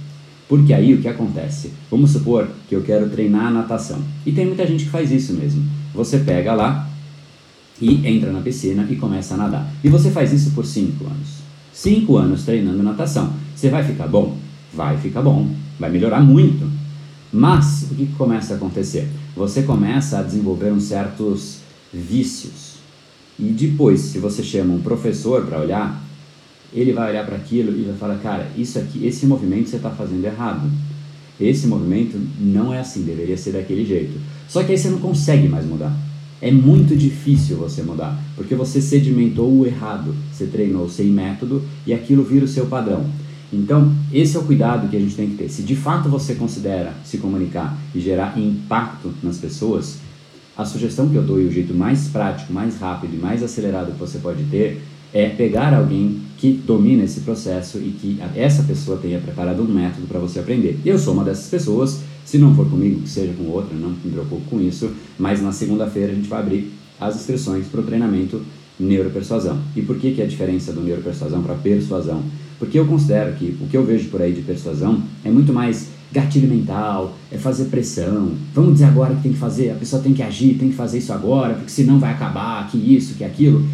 Porque aí o que acontece? Vamos supor que eu quero treinar natação. E tem muita gente que faz isso mesmo. Você pega lá e entra na piscina e começa a nadar. E você faz isso por 5 anos. 5 anos treinando natação. Você vai ficar bom? Vai ficar bom. Vai melhorar muito. Mas o que começa a acontecer? Você começa a desenvolver uns certos vícios. E depois, se você chama um professor para olhar, ele vai olhar para aquilo e vai falar, cara, isso aqui, esse movimento você está fazendo errado. Esse movimento não é assim, deveria ser daquele jeito. Só que aí você não consegue mais mudar. É muito difícil você mudar, porque você sedimentou o errado, você treinou sem método e aquilo vira o seu padrão. Então, esse é o cuidado que a gente tem que ter. Se de fato você considera se comunicar e gerar impacto nas pessoas, a sugestão que eu dou e o jeito mais prático, mais rápido e mais acelerado que você pode ter é pegar alguém que domina esse processo e que essa pessoa tenha preparado um método para você aprender. Eu sou uma dessas pessoas, se não for comigo, que seja com outra, não me preocupo com isso, mas na segunda-feira a gente vai abrir as inscrições para o treinamento neuropersuasão. E por que, que é a diferença do neuropersuasão para persuasão? Porque eu considero que o que eu vejo por aí de persuasão é muito mais gatilho mental, é fazer pressão. Vamos dizer agora que tem que fazer, a pessoa tem que agir, tem que fazer isso agora, porque senão vai acabar, que isso, que aquilo.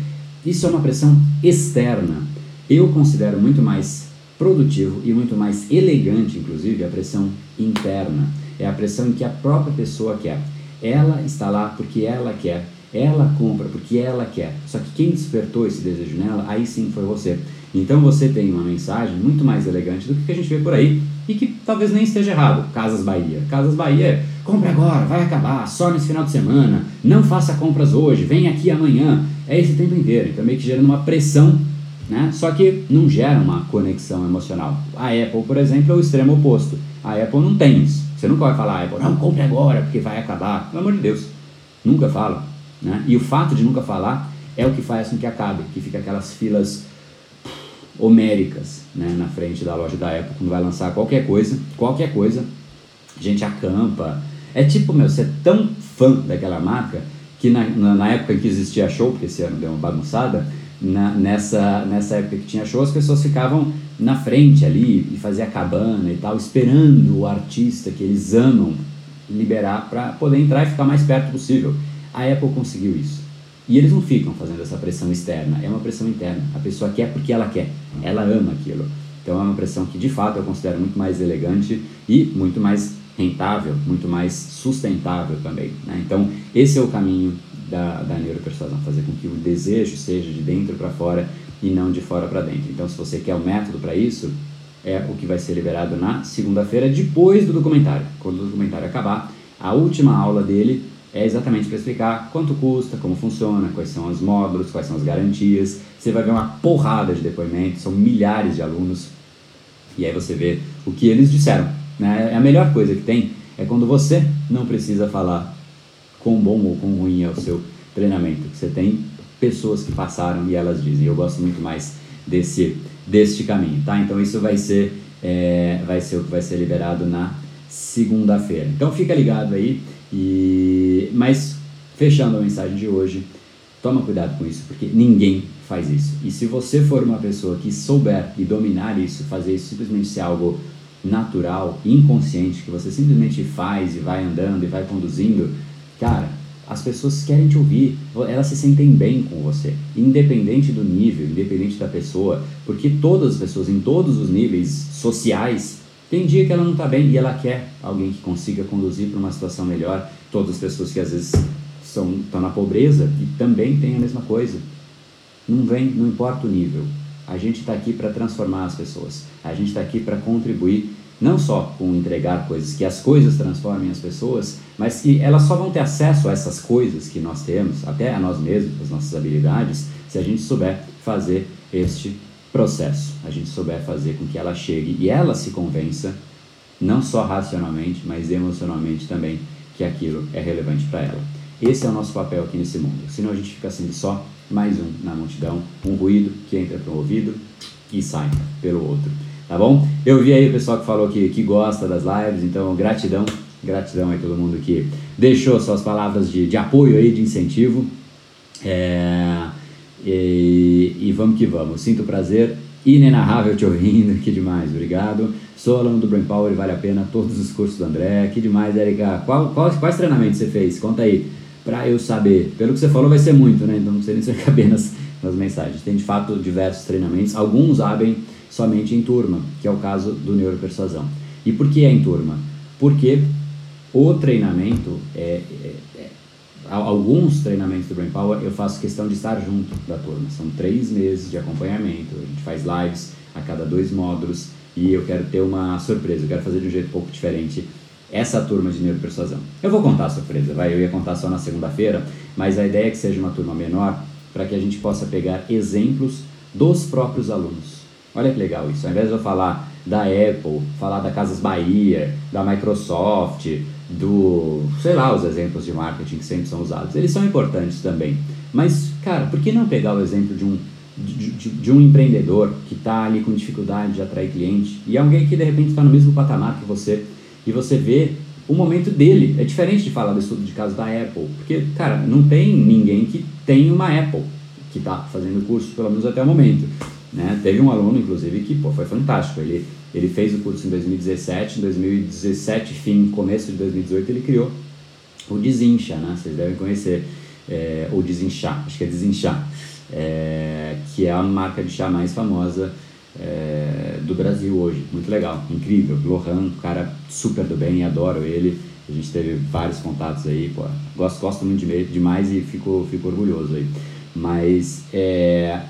Isso é uma pressão externa. Eu considero muito mais produtivo e muito mais elegante, inclusive, a pressão interna. É a pressão em que a própria pessoa quer. Ela está lá porque ela quer. Ela compra porque ela quer. Só que quem despertou esse desejo nela, aí sim foi você. Então você tem uma mensagem muito mais elegante do que a gente vê por aí e que talvez nem esteja errado. Casas Bahia. Casas Bahia é compre agora, vai acabar, só nesse final de semana, não faça compras hoje, vem aqui amanhã. É esse tempo inteiro. Então meio que gerando uma pressão né? Só que não gera uma conexão emocional. A Apple, por exemplo, é o extremo oposto. A Apple não tem isso. Você nunca vai falar, Apple, não compre agora porque vai acabar. Pelo amor de Deus. Nunca fala. Né? E o fato de nunca falar é o que faz com que acabe, que fica aquelas filas homéricas né, na frente da loja da Apple quando vai lançar qualquer coisa, qualquer coisa, a gente acampa. É tipo, meu, você é tão fã daquela marca que na, na, na época em que existia show, porque esse ano deu uma bagunçada, na, nessa, nessa época que tinha show, as pessoas ficavam na frente ali e fazia cabana e tal, esperando o artista que eles amam liberar para poder entrar e ficar mais perto possível. A Apple conseguiu isso. E eles não ficam fazendo essa pressão externa, é uma pressão interna. A pessoa quer porque ela quer, ela ama aquilo. Então é uma pressão que de fato eu considero muito mais elegante e muito mais rentável, muito mais sustentável também. Né? Então esse é o caminho da, da neuropersuasão, fazer com que o desejo seja de dentro para fora e não de fora para dentro. Então se você quer o um método para isso, é o que vai ser liberado na segunda-feira, depois do documentário. Quando o documentário acabar, a última aula dele é exatamente para explicar quanto custa, como funciona, quais são os módulos, quais são as garantias. Você vai ver uma porrada de depoimentos, são milhares de alunos, e aí você vê o que eles disseram. Né? É a melhor coisa que tem é quando você não precisa falar quão bom ou quão ruim é o seu treinamento. Você tem pessoas que passaram e elas dizem. Eu gosto muito mais desse, deste caminho, tá? Então isso vai ser, é, vai ser o que vai ser liberado na segunda-feira. Então fica ligado aí. E, mas, fechando a mensagem de hoje, toma cuidado com isso, porque ninguém faz isso. E se você for uma pessoa que souber e dominar isso, fazer isso simplesmente ser algo natural, inconsciente, que você simplesmente faz e vai andando e vai conduzindo, cara, as pessoas querem te ouvir, elas se sentem bem com você, independente do nível, independente da pessoa, porque todas as pessoas em todos os níveis sociais tem dia que ela não está bem e ela quer alguém que consiga conduzir para uma situação melhor. Todas as pessoas que às vezes estão na pobreza e também têm a mesma coisa. Não vem, não importa o nível. A gente está aqui para transformar as pessoas. A gente está aqui para contribuir não só com entregar coisas, que as coisas transformem as pessoas, mas que elas só vão ter acesso a essas coisas que nós temos, até a nós mesmos, as nossas habilidades, se a gente souber fazer este processo, a gente souber fazer com que ela chegue e ela se convença, não só racionalmente, mas emocionalmente também, que aquilo é relevante para ela. Esse é o nosso papel aqui nesse mundo. Senão a gente fica sendo só mais um na multidão, um ruído que entra um ouvido e sai pelo outro. Tá bom? Eu vi aí o pessoal que falou que, que gosta das lives, então gratidão, gratidão aí todo mundo que deixou suas palavras de, de apoio aí, de incentivo. É e, e vamos que vamos. Sinto prazer inenarrável te ouvindo, que demais, obrigado. Sou aluno do Brain Power e vale a pena todos os cursos do André, que demais, Erika. Qual, quais, quais treinamentos você fez? Conta aí, para eu saber. Pelo que você falou, vai ser muito, né? Então não sei nem se vai caber nas, nas mensagens. Tem de fato diversos treinamentos, alguns abrem somente em turma, que é o caso do Neuropersuasão. E por que é em turma? Porque o treinamento é, é alguns treinamentos do Brain Power eu faço questão de estar junto da turma. São três meses de acompanhamento, a gente faz lives a cada dois módulos e eu quero ter uma surpresa, eu quero fazer de um jeito um pouco diferente essa turma de neuropersuasão. Eu vou contar a surpresa, vai, eu ia contar só na segunda-feira, mas a ideia é que seja uma turma menor para que a gente possa pegar exemplos dos próprios alunos. Olha que legal isso, ao invés de eu falar da Apple, falar da Casas Bahia, da Microsoft, do, sei lá, os exemplos de marketing que sempre são usados. Eles são importantes também. Mas, cara, por que não pegar o exemplo de um, de, de, de um empreendedor que está ali com dificuldade de atrair cliente e alguém que de repente está no mesmo patamar que você e você vê o momento dele. É diferente de falar do estudo de caso da Apple, porque, cara, não tem ninguém que tem uma Apple que está fazendo curso, pelo menos até o momento. Né? Teve um aluno, inclusive, que pô, foi fantástico. Ele ele fez o curso em 2017, em 2017, fim, começo de 2018, ele criou o Desincha, né? Vocês devem conhecer, é, ou Desinchar, acho que é Desinchar, é, que é a marca de chá mais famosa é, do Brasil hoje. Muito legal, incrível. Lohan, cara super do bem, adoro ele. A gente teve vários contatos aí, pô, gosto, gosto muito de, demais e fico, fico orgulhoso aí. Mas é,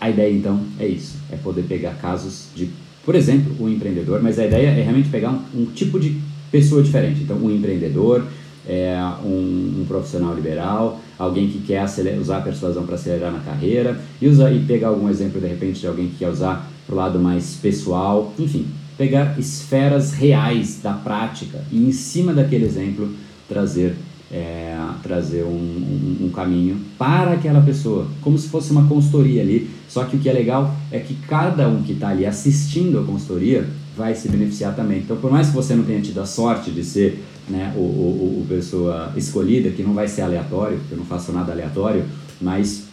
a ideia então é isso, é poder pegar casos de por exemplo, o empreendedor, mas a ideia é realmente pegar um, um tipo de pessoa diferente. Então, um empreendedor, é, um, um, profissional liberal, alguém que quer usar a persuasão para acelerar na carreira, e, usar, e pegar algum exemplo de repente de alguém que quer usar para o lado mais pessoal, enfim, pegar esferas reais da prática e em cima daquele exemplo trazer é, trazer um, um, um, caminho para aquela pessoa, como se fosse uma consultoria ali. Só que o que é legal é que cada um que está ali assistindo a consultoria vai se beneficiar também. Então, por mais que você não tenha tido a sorte de ser né, o, o, o pessoa escolhida, que não vai ser aleatório, porque eu não faço nada aleatório, mas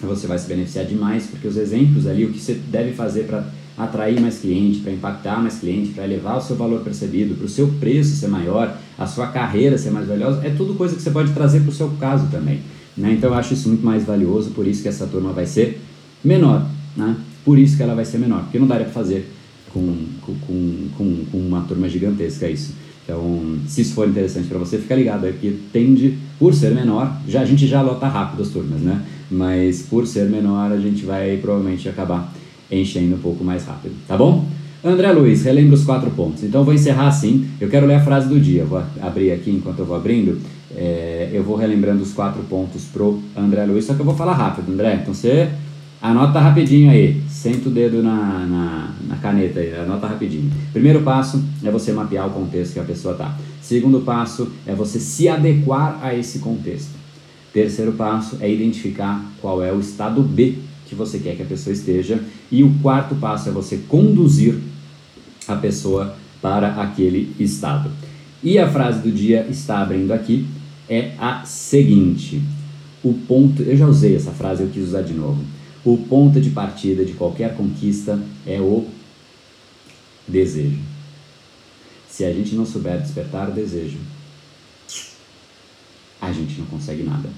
você vai se beneficiar demais, porque os exemplos ali, o que você deve fazer para atrair mais cliente, para impactar mais cliente, para elevar o seu valor percebido, para o seu preço ser maior, a sua carreira ser mais valiosa, é tudo coisa que você pode trazer para o seu caso também. Né? Então eu acho isso muito mais valioso, por isso que essa turma vai ser menor. Né? Por isso que ela vai ser menor, porque não daria para fazer com, com, com, com, uma turma gigantesca isso. Então, se isso for interessante para você, fica ligado aí, porque tende, por ser menor, já, a gente já lota rápido as turmas, né? Mas por ser menor, a gente vai provavelmente acabar enchendo um pouco mais rápido, tá bom? André Luiz, relembra os quatro pontos. Então vou encerrar assim. Eu quero ler a frase do dia. Vou abrir aqui enquanto eu vou abrindo. É, eu vou relembrando os quatro pontos pro André Luiz, só que eu vou falar rápido, André. Então você anota rapidinho aí. Senta o dedo na, na, na caneta aí, anota rapidinho. Primeiro passo é você mapear o contexto que a pessoa tá. Segundo passo é você se adequar a esse contexto. Terceiro passo é identificar qual é o estado B que você quer que a pessoa esteja. E o quarto passo é você conduzir a pessoa para aquele estado. E a frase do dia está abrindo aqui é a seguinte: o ponto, eu já usei essa frase, eu quis usar de novo. O ponto de partida de qualquer conquista é o desejo. Se a gente não souber despertar o desejo, a gente não consegue nada.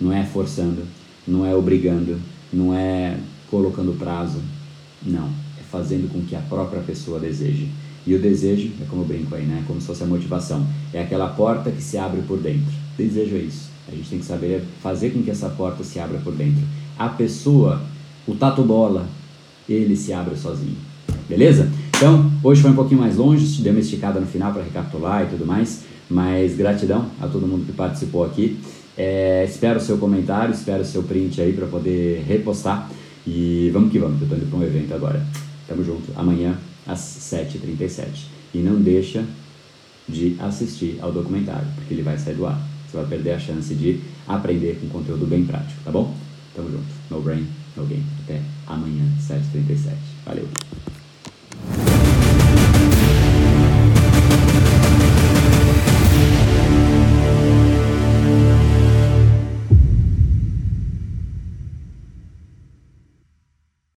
Não é forçando, não é obrigando, não é colocando prazo, não. É fazendo com que a própria pessoa deseje. E o desejo, é como eu brinco aí, né? Como se fosse a motivação. É aquela porta que se abre por dentro. Desejo é isso. A gente tem que saber fazer com que essa porta se abra por dentro. A pessoa, o tatu bola, ele se abre sozinho. Beleza? Então, hoje foi um pouquinho mais longe, deu uma esticada no final para recapitular e tudo mais. Mas gratidão a todo mundo que participou aqui. É, espero o seu comentário, espero o seu print aí para poder repostar. E vamos que vamos, eu estou indo para um evento agora. Tamo junto, amanhã às 7h37. E não deixa de assistir ao documentário, porque ele vai sair do ar. Você vai perder a chance de aprender com conteúdo bem prático, tá bom? Tamo junto. No brain, no game. Até amanhã, 7h37. Valeu!